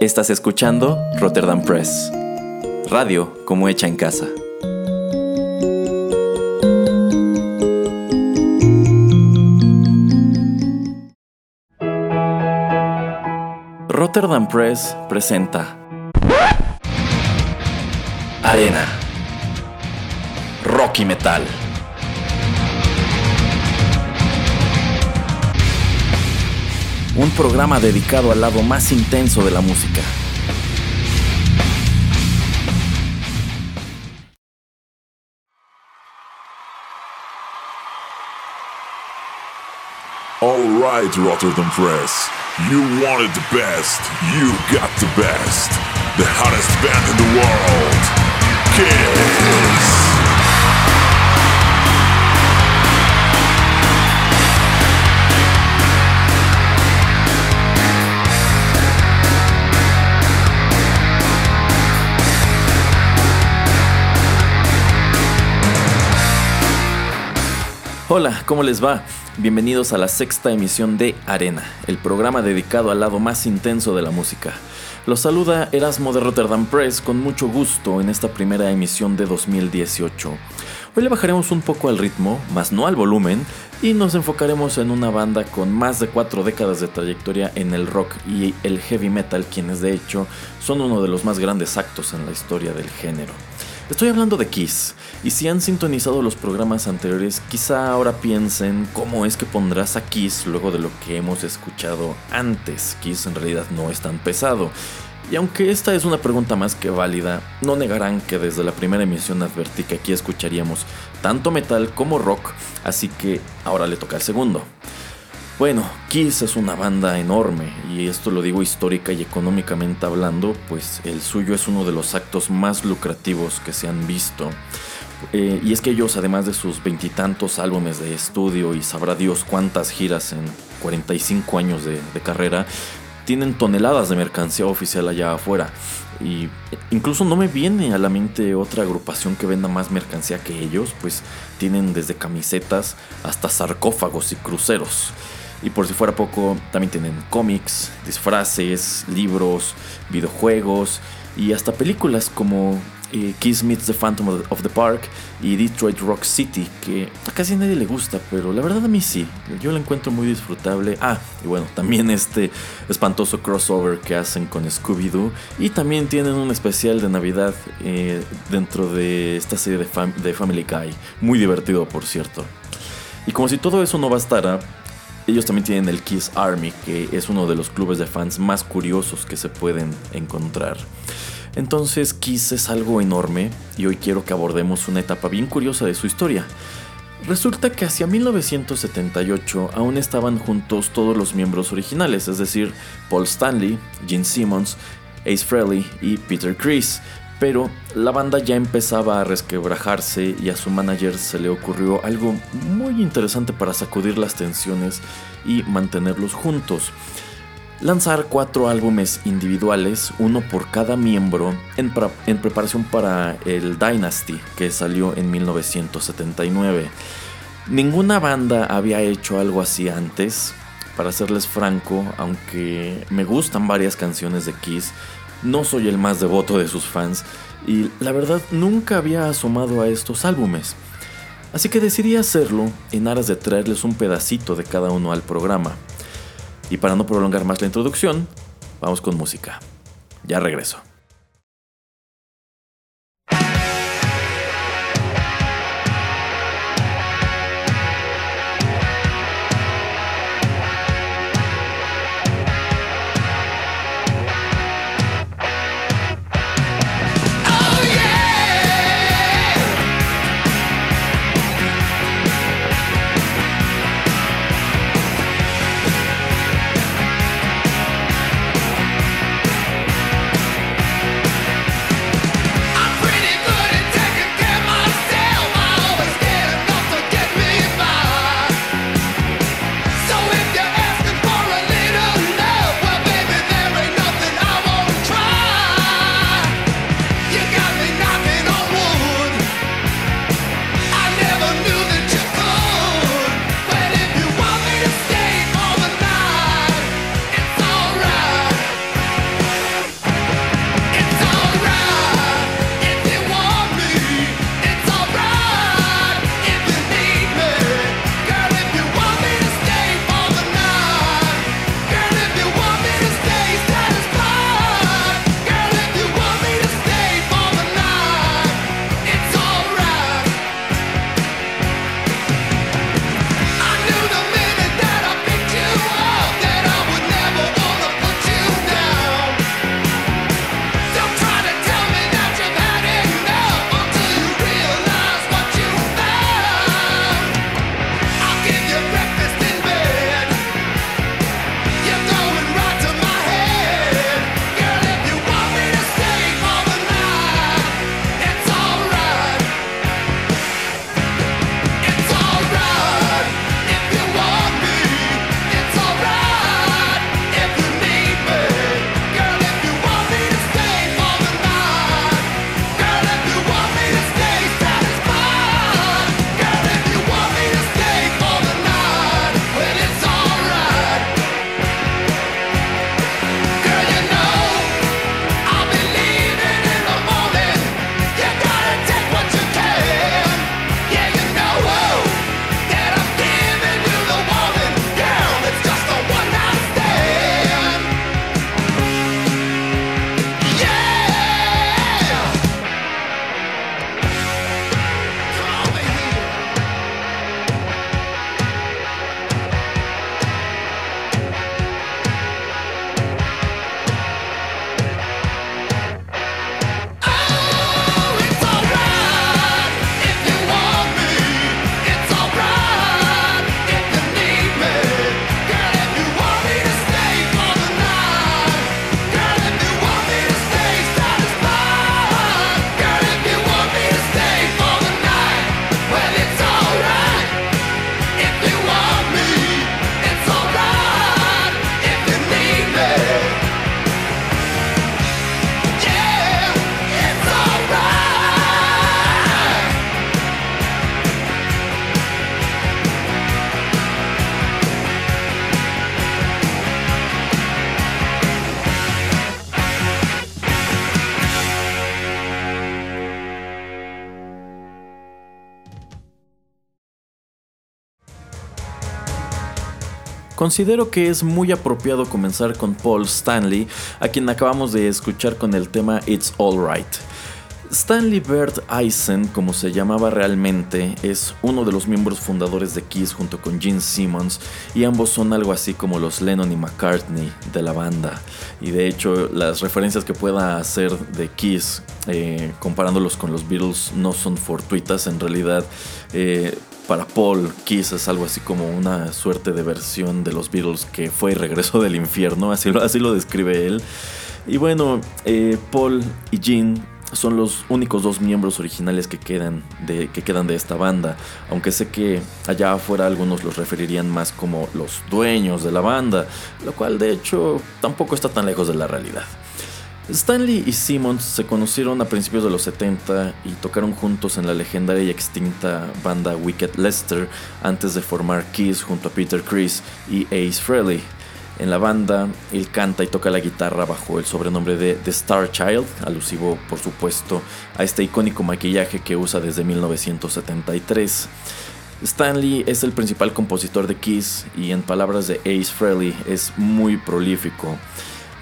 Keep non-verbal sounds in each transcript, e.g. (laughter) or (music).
Estás escuchando Rotterdam Press, radio como hecha en casa. Rotterdam Press presenta Arena Rocky Metal. Un programa dedicado al lado más intenso de la música. All right, Rotterdam Press. You wanted the best. You got the best. The hottest band in the world. Kiss. Hola, ¿cómo les va? Bienvenidos a la sexta emisión de Arena, el programa dedicado al lado más intenso de la música. Los saluda Erasmo de Rotterdam Press con mucho gusto en esta primera emisión de 2018. Hoy le bajaremos un poco al ritmo, más no al volumen, y nos enfocaremos en una banda con más de cuatro décadas de trayectoria en el rock y el heavy metal, quienes de hecho son uno de los más grandes actos en la historia del género. Estoy hablando de Kiss, y si han sintonizado los programas anteriores, quizá ahora piensen cómo es que pondrás a Kiss luego de lo que hemos escuchado antes. Kiss en realidad no es tan pesado. Y aunque esta es una pregunta más que válida, no negarán que desde la primera emisión advertí que aquí escucharíamos tanto metal como rock, así que ahora le toca el segundo. Bueno, Kiss es una banda enorme y esto lo digo histórica y económicamente hablando, pues el suyo es uno de los actos más lucrativos que se han visto. Eh, y es que ellos, además de sus veintitantos álbumes de estudio y sabrá Dios cuántas giras en 45 años de, de carrera, tienen toneladas de mercancía oficial allá afuera. Y incluso no me viene a la mente otra agrupación que venda más mercancía que ellos, pues tienen desde camisetas hasta sarcófagos y cruceros. Y por si fuera poco, también tienen cómics, disfraces, libros, videojuegos y hasta películas como eh, Kiss Meets the Phantom of the Park y Detroit Rock City, que a casi nadie le gusta, pero la verdad a mí sí, yo la encuentro muy disfrutable. Ah, y bueno, (laughs) también este espantoso crossover que hacen con Scooby-Doo y también tienen un especial de Navidad eh, dentro de esta serie de, de Family Guy, muy divertido por cierto. Y como si todo eso no bastara, ellos también tienen el Kiss Army, que es uno de los clubes de fans más curiosos que se pueden encontrar. Entonces Kiss es algo enorme y hoy quiero que abordemos una etapa bien curiosa de su historia. Resulta que hacia 1978 aún estaban juntos todos los miembros originales, es decir, Paul Stanley, Gene Simmons, Ace Frehley y Peter Criss, pero la banda ya empezaba a resquebrajarse y a su manager se le ocurrió algo muy interesante para sacudir las tensiones y mantenerlos juntos. Lanzar cuatro álbumes individuales, uno por cada miembro, en, preparación para el Dynasty, que salió en 1979. Ninguna banda había hecho algo así antes, para serles franco, aunque me gustan varias canciones de Kiss, no soy el más devoto de sus fans y la verdad nunca había asomado a estos álbumes. Así que decidí hacerlo en aras de traerles un pedacito de cada uno al programa. Y para no prolongar más la introducción, vamos con música. Ya regreso. Considero que es muy apropiado comenzar con Paul Stanley, a quien acabamos de escuchar con el tema It's Alright. Stanley Bert Eisen, como se llamaba realmente, es uno de los miembros fundadores de Kiss junto con Gene Simmons y ambos son algo así como los Lennon y McCartney de la banda. Y de hecho las referencias que pueda hacer de Kiss eh, comparándolos con los Beatles no son fortuitas, en realidad eh, para Paul Kiss es algo así como una suerte de versión de los Beatles que fue y regreso del infierno, así lo, así lo describe él. Y bueno, eh, Paul y Gene son los únicos dos miembros originales que quedan, de, que quedan de esta banda, aunque sé que allá afuera algunos los referirían más como los dueños de la banda, lo cual de hecho tampoco está tan lejos de la realidad. Stanley y Simmons se conocieron a principios de los 70 y tocaron juntos en la legendaria y extinta banda Wicked Lester antes de formar Kiss junto a Peter Criss y Ace Frehley. En la banda, él canta y toca la guitarra bajo el sobrenombre de The Star Child, alusivo por supuesto a este icónico maquillaje que usa desde 1973. Stanley es el principal compositor de Kiss y en palabras de Ace Frehley es muy prolífico.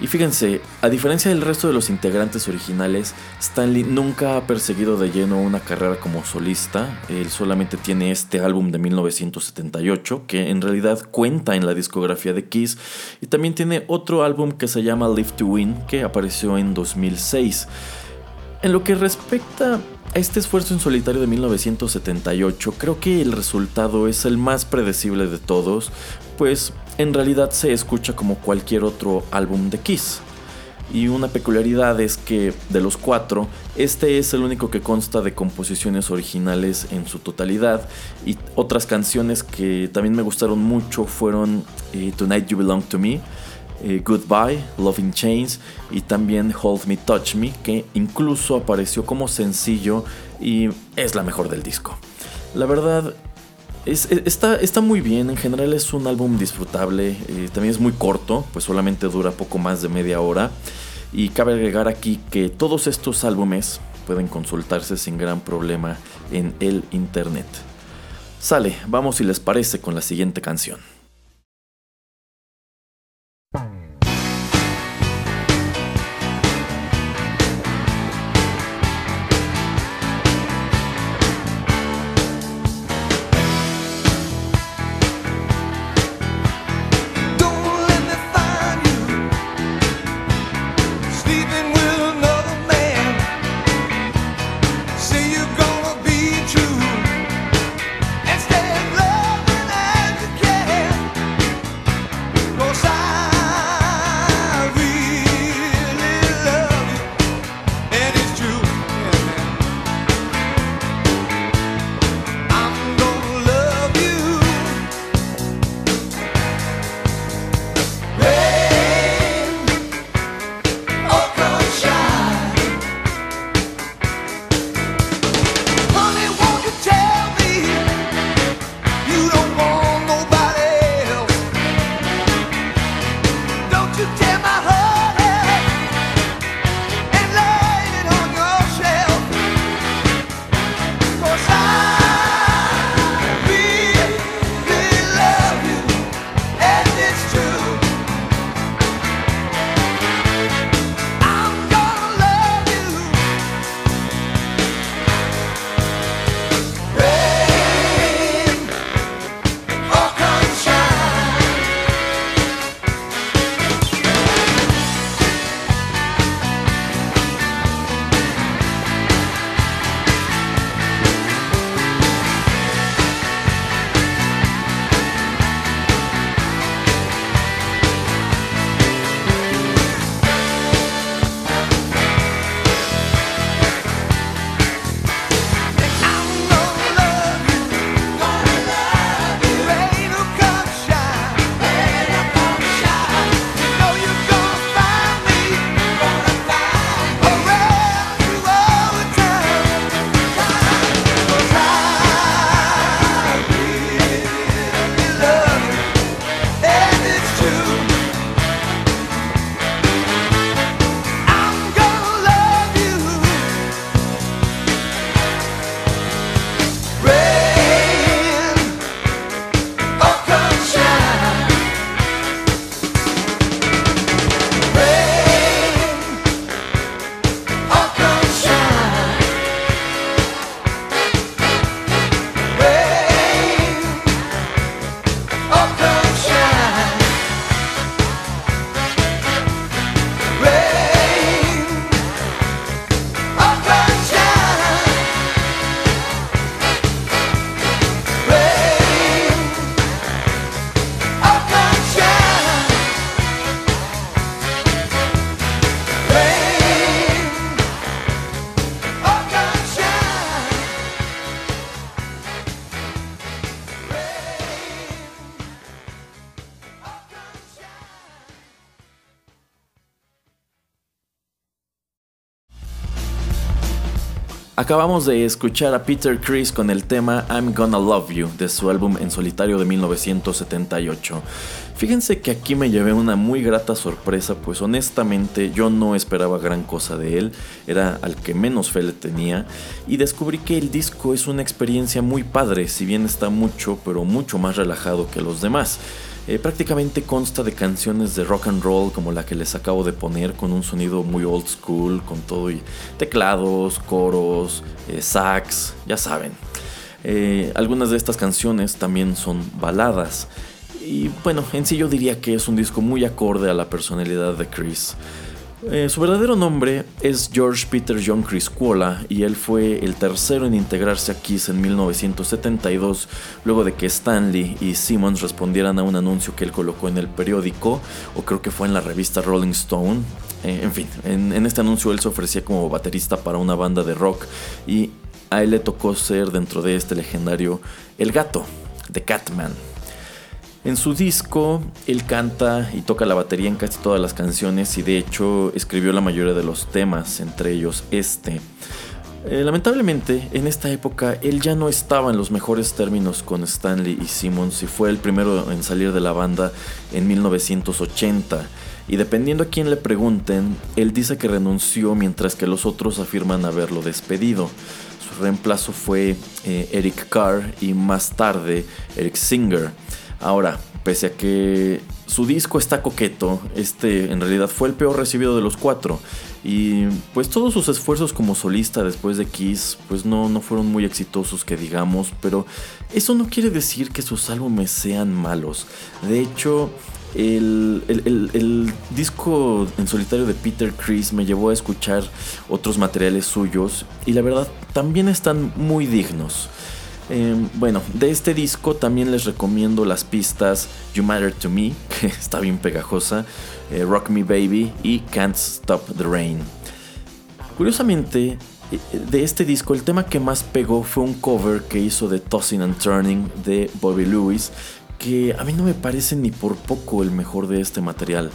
Y fíjense, a diferencia del resto de los integrantes originales, Stanley nunca ha perseguido de lleno una carrera como solista. Él solamente tiene este álbum de 1978, que en realidad cuenta en la discografía de Kiss, y también tiene otro álbum que se llama Live to Win, que apareció en 2006. En lo que respecta a este esfuerzo en solitario de 1978, creo que el resultado es el más predecible de todos, pues en realidad se escucha como cualquier otro álbum de Kiss. Y una peculiaridad es que de los cuatro, este es el único que consta de composiciones originales en su totalidad. Y otras canciones que también me gustaron mucho fueron eh, Tonight You Belong to Me, eh, Goodbye, Loving Chains y también Hold Me Touch Me, que incluso apareció como sencillo y es la mejor del disco. La verdad, está, está, muy bien, en general es un álbum disfrutable, eh, también es muy corto, pues solamente dura poco más de media hora. Y cabe agregar aquí que todos estos álbumes pueden consultarse sin gran problema en el internet. Sale, vamos si les parece con la siguiente canción. Acabamos de escuchar a Peter Chris con el tema I'm Gonna Love You de su álbum en solitario de 1978. Fíjense que aquí me llevé una muy grata sorpresa, pues honestamente yo no esperaba gran cosa de él, era al que menos fe le tenía, y descubrí que el disco es una experiencia muy padre, si bien está mucho, pero mucho más relajado que los demás. Eh, prácticamente consta de canciones de rock and roll como la que les acabo de poner con un sonido muy old school, con todo y teclados, coros, eh, sax, ya saben. Eh, algunas de estas canciones también son baladas. Y bueno, en sí yo diría que es un disco muy acorde a la personalidad de Chris. Eh, su verdadero nombre es George Peter John Chris Cuola y él fue el tercero en integrarse a Kiss en 1972 luego de que Stanley y Simmons respondieran a un anuncio que él colocó en el periódico o creo que fue en la revista Rolling Stone. Eh, en fin, en, en este anuncio él se ofrecía como baterista para una banda de rock y a él le tocó ser dentro de este legendario El Gato, de Catman. En su disco, él canta y toca la batería en casi todas las canciones y de hecho escribió la mayoría de los temas, entre ellos este. Eh, lamentablemente, en esta época él ya no estaba en los mejores términos con Stanley y Simmons y fue el primero en salir de la banda en 1980. Y dependiendo a quién le pregunten, él dice que renunció mientras que los otros afirman haberlo despedido. Su reemplazo fue eh, Eric Carr y más tarde Eric Singer. Ahora, pese a que su disco está coqueto, este en realidad fue el peor recibido de los cuatro. Y pues todos sus esfuerzos como solista después de Kiss pues no, no fueron muy exitosos que digamos, pero eso no quiere decir que sus álbumes sean malos. De hecho, el, el, disco en solitario de Peter Chris me llevó a escuchar otros materiales suyos y la verdad también están muy dignos. Em, bueno, de este disco también les recomiendo las pistas You Matter to Me, (laughs) que está bien pegajosa, eh, Rock Me Baby y Can't Stop the Rain. Curiosamente, eh, de este disco el tema que más pegó fue un cover que hizo de Tossing and Turning de Bobby Lewis, que a mí no me parece ni por poco el mejor de este material.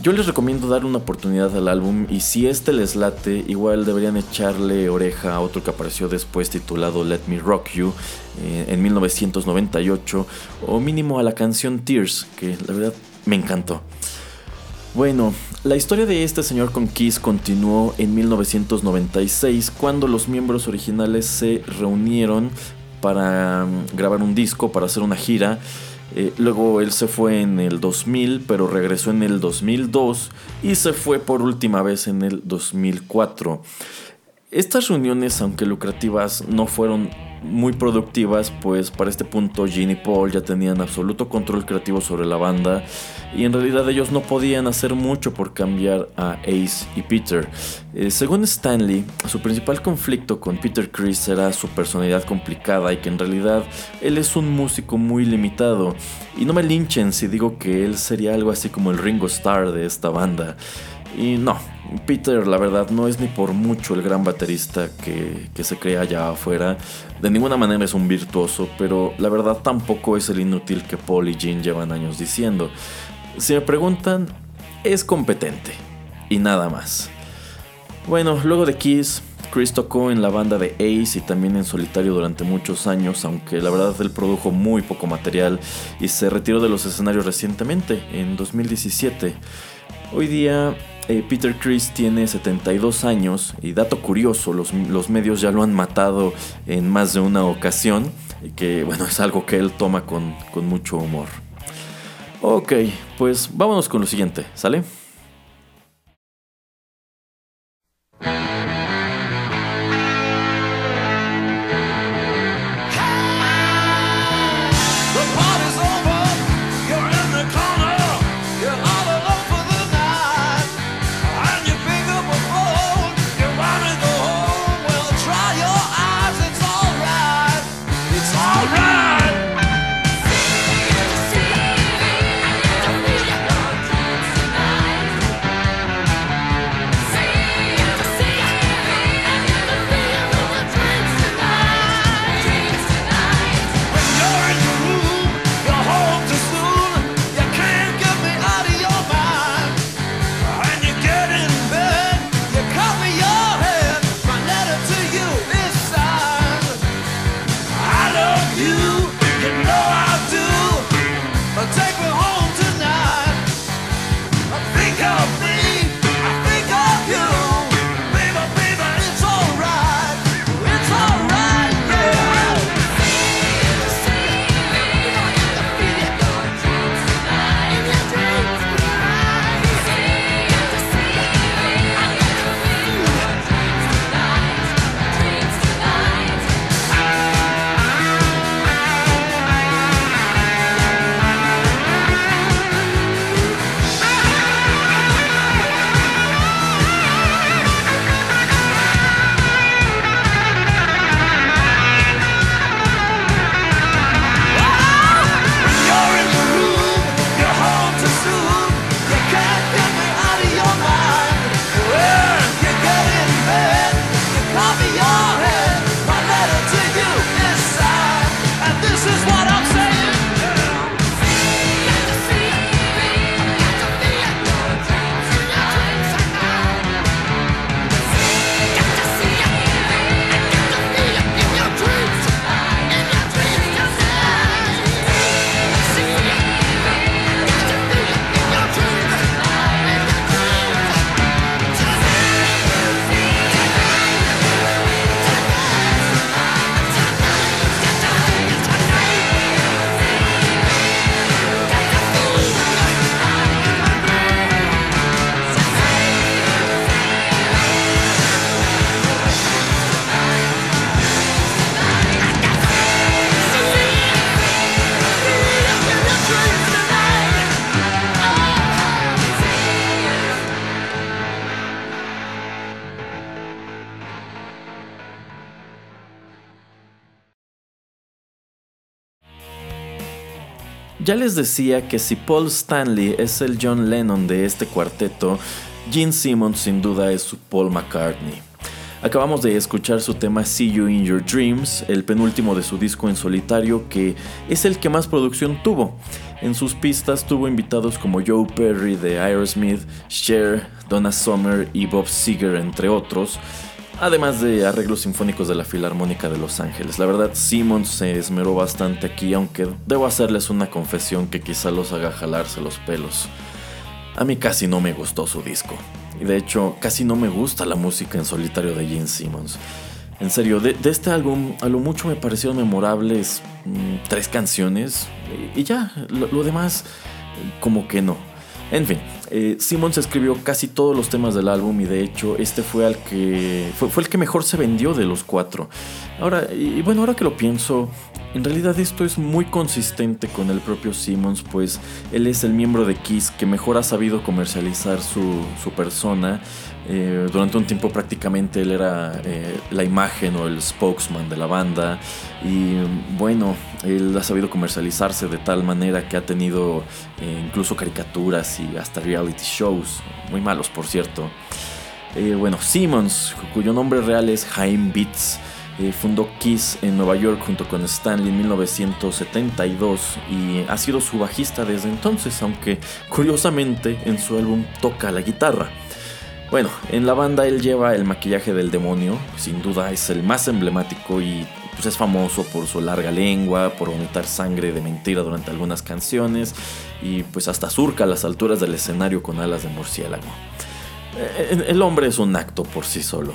Yo les recomiendo dar una oportunidad al álbum y si este les late, igual deberían echarle oreja a otro que apareció después titulado Let Me Rock You eh, en 1998 o mínimo a la canción Tears, que la verdad me encantó. Bueno, la historia de este señor con Kiss continuó en 1996 cuando los miembros originales se reunieron para mm, grabar un disco, para hacer una gira eh, luego él se fue en el 2000, pero regresó en el 2002 y se fue por última vez en el 2004. Estas reuniones, aunque lucrativas, no fueron muy productivas, pues para este punto Gene y Paul ya tenían absoluto control creativo sobre la banda y en realidad ellos no podían hacer mucho por cambiar a Ace y Peter. Eh, según Stanley, su principal conflicto con Peter Chris era su personalidad complicada y que en realidad él es un músico muy limitado. Y no me linchen si digo que él sería algo así como el Ringo Starr de esta banda. Y no, Peter la verdad no es ni por mucho el gran baterista que, que, se crea allá afuera. De ninguna manera es un virtuoso, pero la verdad tampoco es el inútil que Paul y Jean llevan años diciendo. Si me preguntan, es competente. Y nada más. Bueno, luego de Kiss, Chris tocó en la banda de Ace y también en solitario durante muchos años, aunque la verdad él produjo muy poco material y se retiró de los escenarios recientemente, en 2017. Hoy día eh, Peter Chris tiene 72 años y dato curioso, los, los, medios ya lo han matado en más de una ocasión, y que bueno, es algo que él toma con, con mucho humor. Ok, pues vámonos con lo siguiente, ¿sale? Ya les decía que si Paul Stanley es el John Lennon de este cuarteto, Gene Simmons sin duda es su Paul McCartney. Acabamos de escuchar su tema See You in Your Dreams, el penúltimo de su disco en solitario, que es el que más producción tuvo. En sus pistas tuvo invitados como Joe Perry de Aerosmith, Cher, Donna Summer y Bob Seger, entre otros, además de arreglos sinfónicos de la Filarmónica de Los Ángeles. La verdad, Simmons se esmeró bastante aquí, aunque debo hacerles una confesión que quizá los haga jalarse los pelos. A mí casi no me gustó su disco. Y de hecho, casi no me gusta la música en solitario de Gene Simmons. En serio, de, este álbum a lo mucho me parecieron memorables mm, tres canciones y, ya, lo, demás como que no. En fin, eh, Simmons escribió casi todos los temas del álbum y de hecho este fue, que, fue, fue el que mejor se vendió de los cuatro. Ahora, y bueno, ahora que lo pienso, en realidad esto es muy consistente con el propio Simmons, pues él es el miembro de Kiss que mejor ha sabido comercializar su, persona. Eh, durante un tiempo prácticamente él era eh, la imagen o el spokesman de la banda y bueno, él ha sabido comercializarse de tal manera que ha tenido eh, incluso caricaturas y hasta reality shows, muy malos por cierto. bueno, Simmons, cuyo nombre real es Jaime Beats, fundó Kiss en Nueva York junto con Stanley en 1972 y ha sido su bajista desde entonces, aunque curiosamente en su álbum toca la guitarra. Bueno, en la banda él lleva el maquillaje del demonio, sin duda es el más emblemático y pues es famoso por su larga lengua, por vomitar sangre de mentira durante algunas canciones y pues hasta surca las alturas del escenario con alas de murciélago. Eh, el hombre es un acto por sí solo.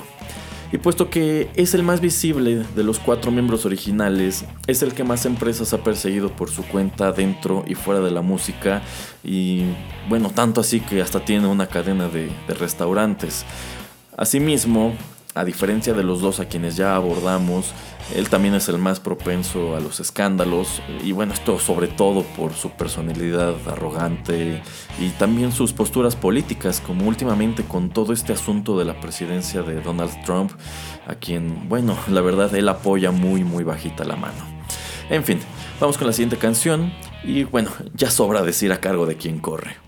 Y puesto que es el más visible de los cuatro miembros originales, es el que más empresas ha perseguido por su cuenta dentro y fuera de la música. Y bueno, tanto así que hasta tiene una cadena de, restaurantes. Asimismo, a diferencia de los dos a quienes ya abordamos, él también es el más propenso a los escándalos y bueno, esto sobre todo por su personalidad arrogante y también sus posturas políticas, como últimamente con todo este asunto de la presidencia de Donald Trump, a quien, bueno, la verdad él apoya muy muy bajita la mano. En fin, vamos con la siguiente canción y bueno, ya sobra decir a cargo de quién corre.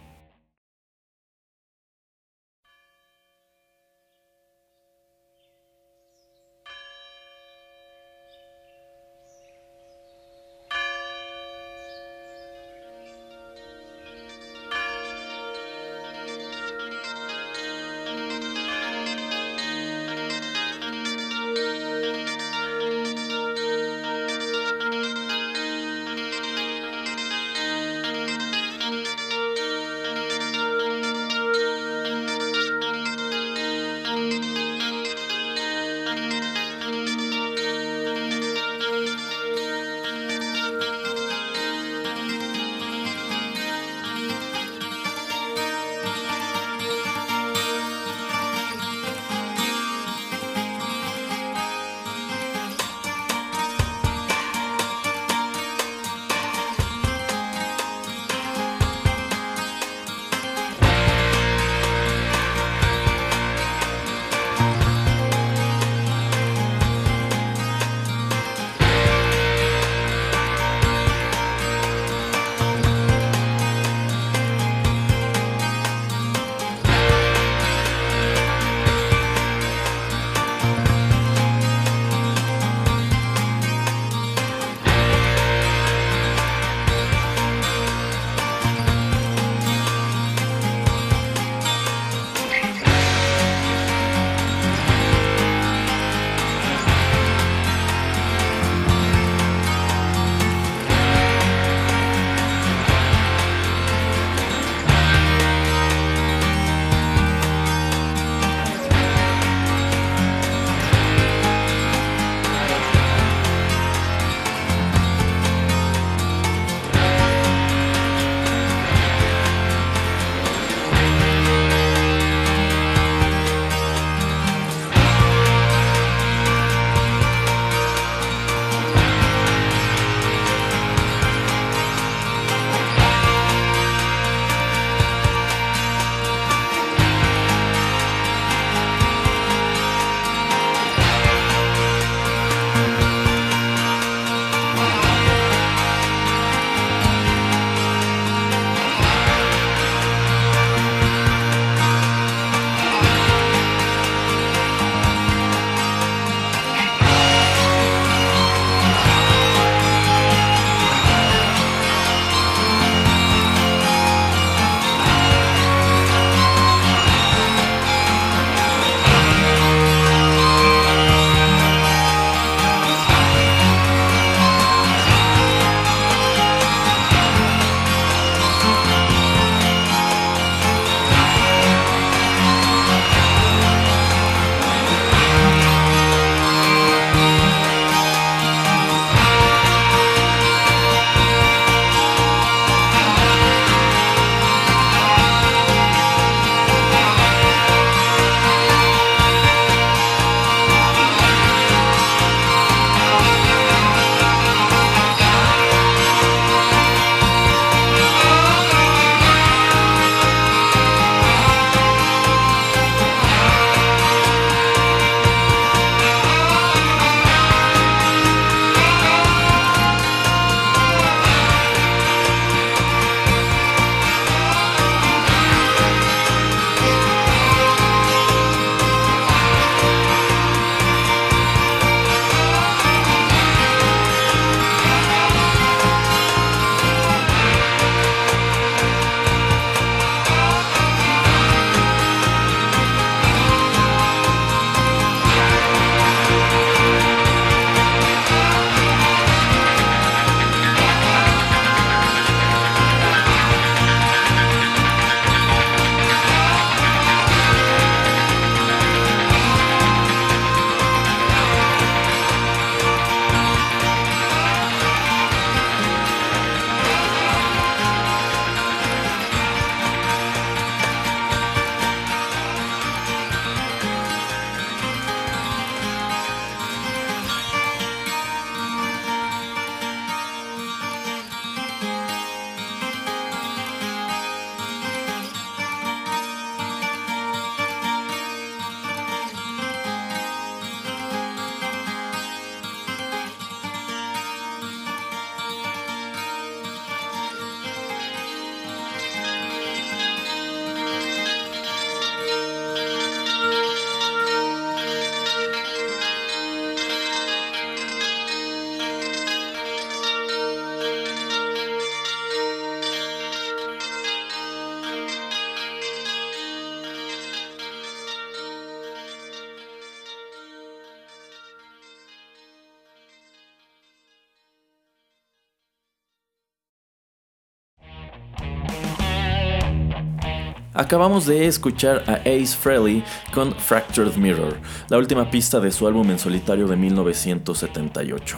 Acabamos de escuchar a Ace Frehley con Fractured Mirror, la última pista de su álbum en solitario de 1978.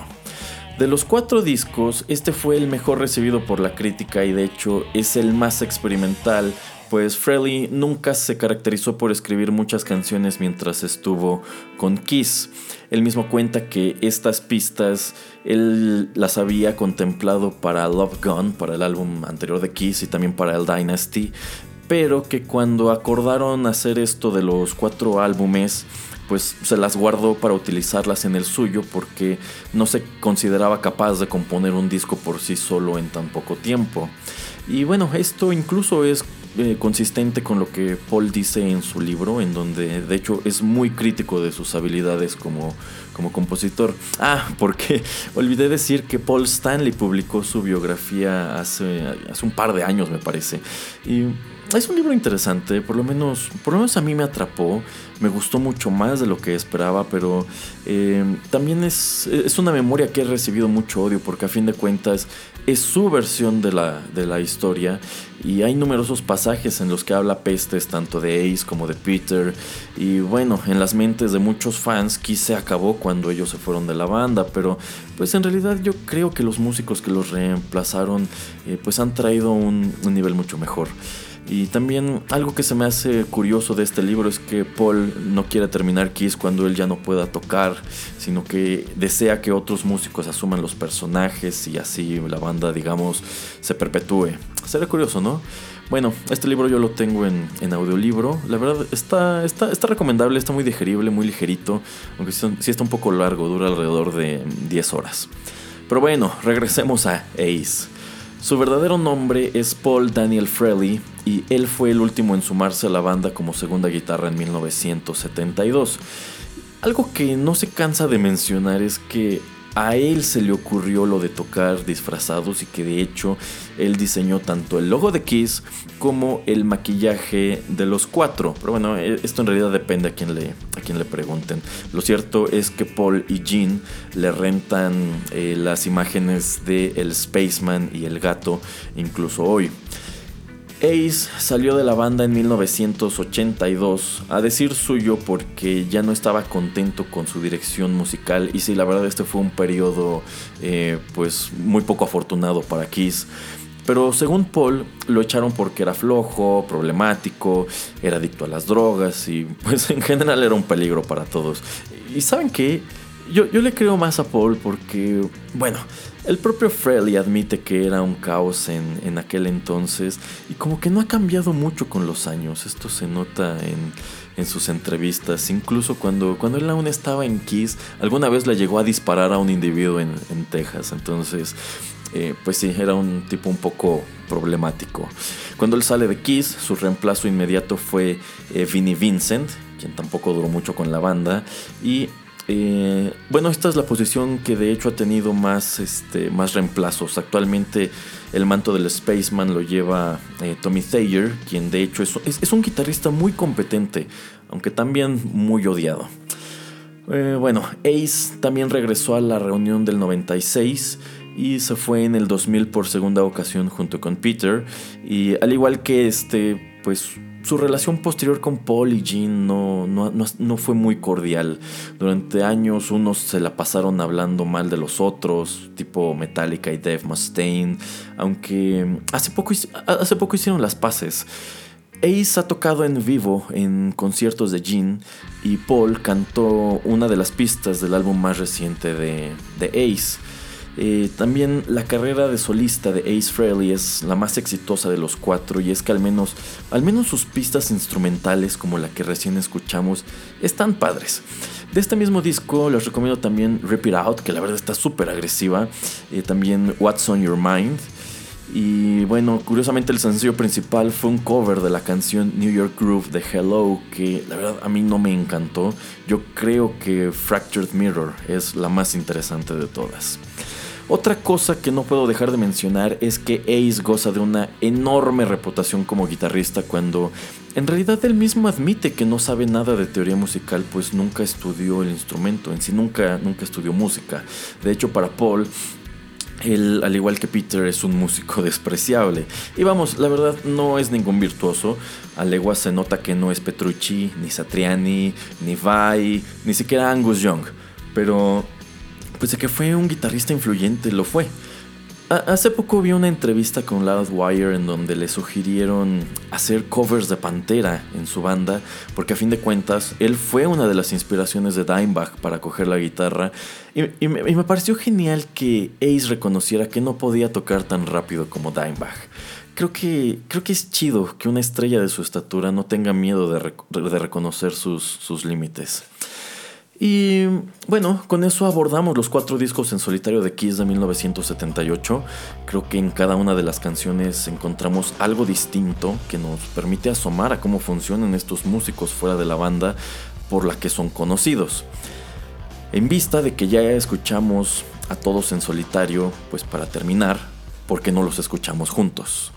De los cuatro discos, este fue el mejor recibido por la crítica y de hecho es el más experimental, pues Frehley nunca se caracterizó por escribir muchas canciones mientras estuvo con Kiss. Él mismo cuenta que estas pistas él las había contemplado para Love Gun, para el álbum anterior de Kiss y también para el Dynasty, pero que cuando acordaron hacer esto de los cuatro álbumes, pues se las guardó para utilizarlas en el suyo porque no se consideraba capaz de componer un disco por sí solo en tan poco tiempo. Y bueno, esto incluso es eh, consistente con lo que Paul dice en su libro, en donde de hecho es muy crítico de sus habilidades como, como compositor. Ah, porque (laughs) olvidé decir que Paul Stanley publicó su biografía hace, hace un par de años, me parece. Y es un libro interesante, por lo menos, por lo menos a mí me atrapó, me gustó mucho más de lo que esperaba, pero eh, también es, es, una memoria que he recibido mucho odio porque a fin de cuentas es su versión de la, de la historia y hay numerosos pasajes en los que habla pestes tanto de Ace como de Peter y bueno, en las mentes de muchos fans Kiss se acabó cuando ellos se fueron de la banda, pero pues en realidad yo creo que los músicos que los reemplazaron eh, pues han traído un, un nivel mucho mejor. Y también algo que se me hace curioso de este libro es que Paul no quiere terminar Kiss cuando él ya no pueda tocar, sino que desea que otros músicos asuman los personajes y así la banda, digamos, se perpetúe. Sería curioso, ¿no? Bueno, este libro yo lo tengo en, audiolibro. La verdad está, está, está, recomendable, está muy digerible, muy ligerito, aunque sí está un poco largo, dura alrededor de 10 horas. Pero bueno, regresemos a Ace. Su verdadero nombre es Paul Daniel Frehley y él fue el último en sumarse a la banda como segunda guitarra en 1972. Algo que no se cansa de mencionar es que a él se le ocurrió lo de tocar disfrazados y que de hecho él diseñó tanto el logo de Kiss como el maquillaje de los cuatro. Pero bueno, e, esto en realidad depende a quien le, pregunten. Lo cierto es que Paul y Jean le rentan eh, las imágenes de el Spaceman y el gato incluso hoy. Ace salió de la banda en 1982, a decir suyo porque ya no estaba contento con su dirección musical y sí, la verdad este fue un periodo eh, pues muy poco afortunado para Kiss. Pero según Paul, lo echaron porque era flojo, problemático, era adicto a las drogas y (laughs) pues en general era un peligro para todos. ¿Y saben qué? Yo, yo le creo más a Paul porque, bueno, el propio Frehley admite que era un caos en, aquel entonces y como que no ha cambiado mucho con los años. Esto se nota en, sus entrevistas. Incluso cuando, cuando él aún estaba en Kiss, alguna vez le llegó a disparar a un individuo en, Texas. Entonces, eh, pues sí, era un tipo un poco problemático. Cuando él sale de Kiss, su reemplazo inmediato fue eh, Vinnie Vincent, quien tampoco duró mucho con la banda. Y eh, bueno, esta es la posición que de hecho ha tenido más, este, más reemplazos. Actualmente el manto del Spaceman lo lleva eh, Tommy Thayer, quien de hecho es, un guitarrista muy competente, aunque también muy odiado. Eh, bueno, Ace también regresó a la reunión del 96 y se fue en el 2000 por segunda ocasión junto con Peter. Y al igual que este, pues su relación posterior con Paul y Jean no, no, fue muy cordial. Durante años unos se la pasaron hablando mal de los otros, tipo Metallica y Dave Mustaine, aunque hace poco, hace poco hicieron las paces. Ace ha tocado en vivo en conciertos de Jean y Paul cantó una de las pistas del álbum más reciente de, de Ace. Eh, también la carrera de solista de Ace Frehley es la más exitosa de los cuatro y es que al menos, al menos sus pistas instrumentales como la que recién escuchamos están padres. De este mismo disco les recomiendo también Rip It Out, que la verdad está súper agresiva. Eh, también What's on Your Mind. Y bueno, curiosamente el sencillo principal fue un cover de la canción New York Groove de Hello, que la verdad a mí no me encantó. Yo creo que Fractured Mirror es la más interesante de todas. Otra cosa que no puedo dejar de mencionar es que Ace goza de una enorme reputación como guitarrista cuando en realidad él mismo admite que no sabe nada de teoría musical pues nunca estudió el instrumento, en sí nunca, nunca estudió música. De hecho para Paul Él, al igual que Peter, es un músico (laughs) despreciable. Y vamos, la verdad no es ningún virtuoso. A legua se nota que no es Petrucci, ni Satriani, ni Vai, ni siquiera Angus Young. Pero, pues de que fue un guitarrista influyente, lo fue. Hace poco vi una entrevista con Loudwire en donde le sugirieron hacer covers de Pantera en su banda, porque a fin de cuentas él fue una de las inspiraciones de Dimebag para coger la guitarra, y, me, pareció genial que Ace reconociera que no podía tocar tan rápido como Dimebag. Creo que, creo que es chido que una estrella de su estatura no tenga miedo de, reconocer sus, sus límites. Y bueno, con eso abordamos los cuatro discos en solitario de Kiss de 1978. Creo que en cada una de las canciones encontramos algo distinto que nos permite asomar a cómo funcionan estos músicos fuera de la banda por la que son conocidos. En vista de que ya escuchamos a todos en solitario, pues para terminar, ¿por qué no los escuchamos juntos?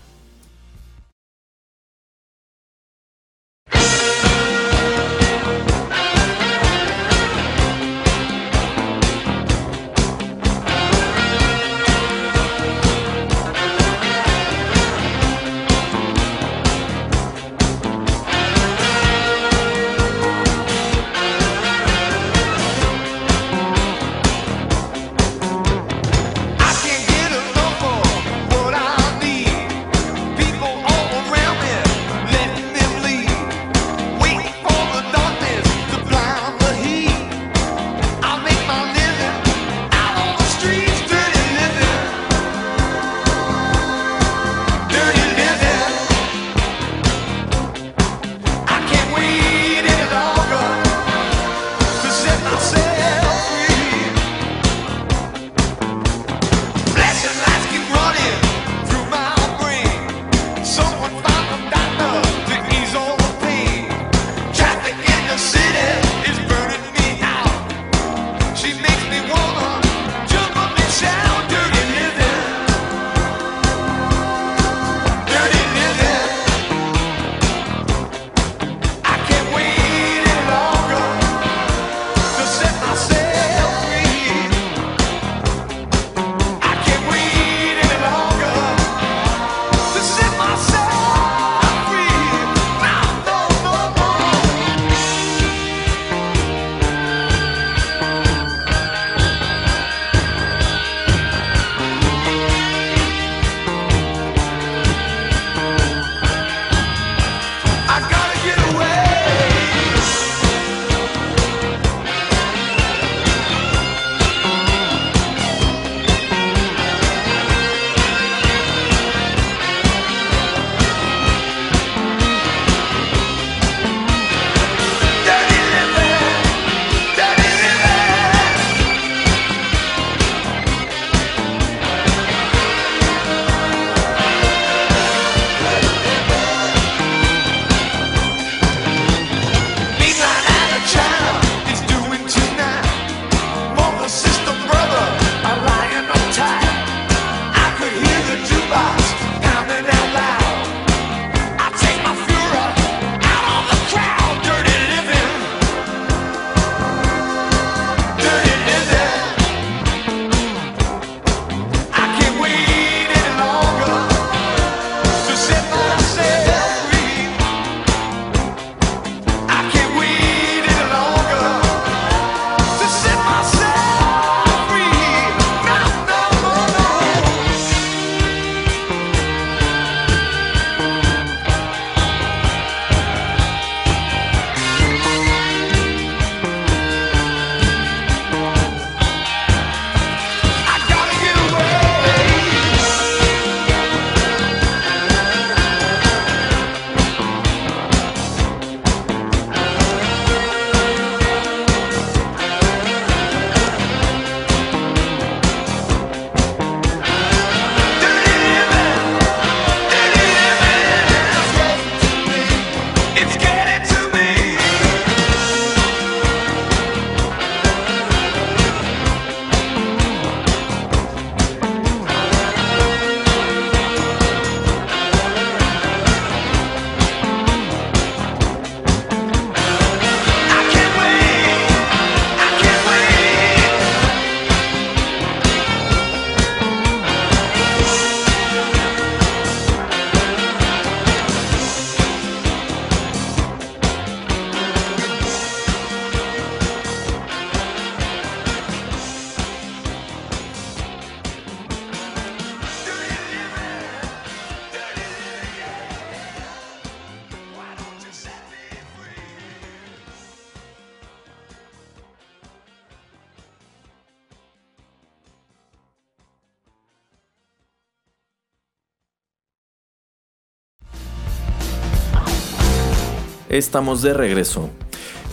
Estamos de regreso.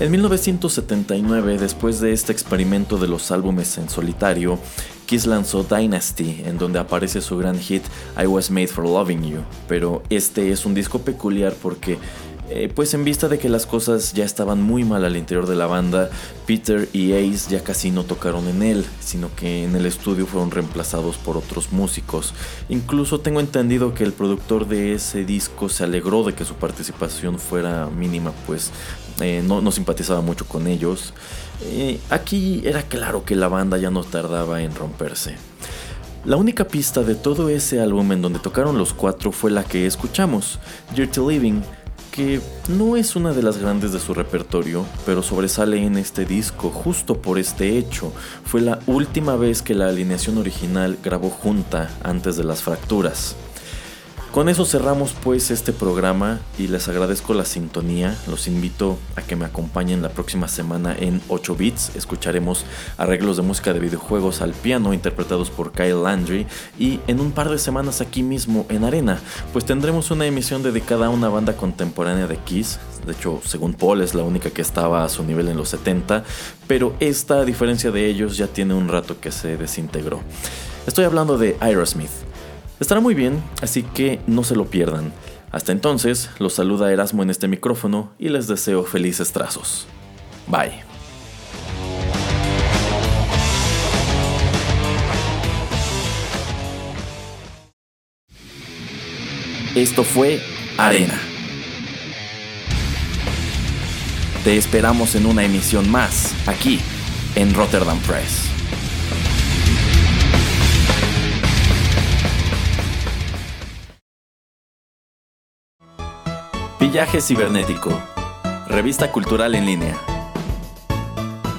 En 1979, después de este experimento de los álbumes en solitario, Kiss lanzó Dynasty, en donde aparece su gran hit I Was Made for Loving You, pero este es un disco peculiar porque eh, pues en vista de que las cosas ya estaban muy mal al interior de la banda, Peter y Ace ya casi no tocaron en él, sino que en el estudio fueron reemplazados por otros músicos. Incluso tengo entendido que el productor de ese disco se alegró de que su participación fuera mínima, pues eh, no, simpatizaba mucho con ellos. Eh, aquí era claro que la banda ya no tardaba en romperse. La única pista de todo ese álbum en donde tocaron los cuatro fue la que escuchamos, Dirty Living, que no es una de las grandes de su repertorio, pero sobresale en este disco justo por este hecho. Fue la última vez que la alineación original grabó junta antes de las fracturas. Con eso cerramos pues este programa y les agradezco la sintonía. Los invito a que me acompañen la próxima semana en 8 bits. Escucharemos arreglos de música de videojuegos al piano interpretados por Kyle Landry y en un par de semanas aquí mismo en Arena, pues tendremos una emisión dedicada a una banda contemporánea de Kiss. De hecho, según Paul es la única que estaba a su nivel en los 70, pero esta a diferencia de ellos ya tiene un rato que se desintegró. Estoy hablando de Aerosmith. Estará muy bien, así que no se lo pierdan. Hasta entonces, los saluda Erasmo en este micrófono y les deseo felices trazos. Bye. Esto fue Arena. Te esperamos en una emisión más, aquí, en Rotterdam Press. Pillaje Cibernético. Revista cultural en línea.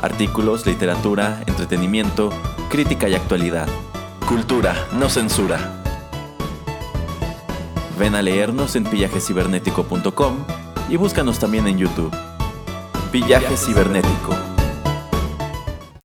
Artículos, literatura, entretenimiento, crítica y actualidad. Cultura, no censura. Ven a leernos en pillajecibernético.com y búscanos también en YouTube. Pillaje Cibernético.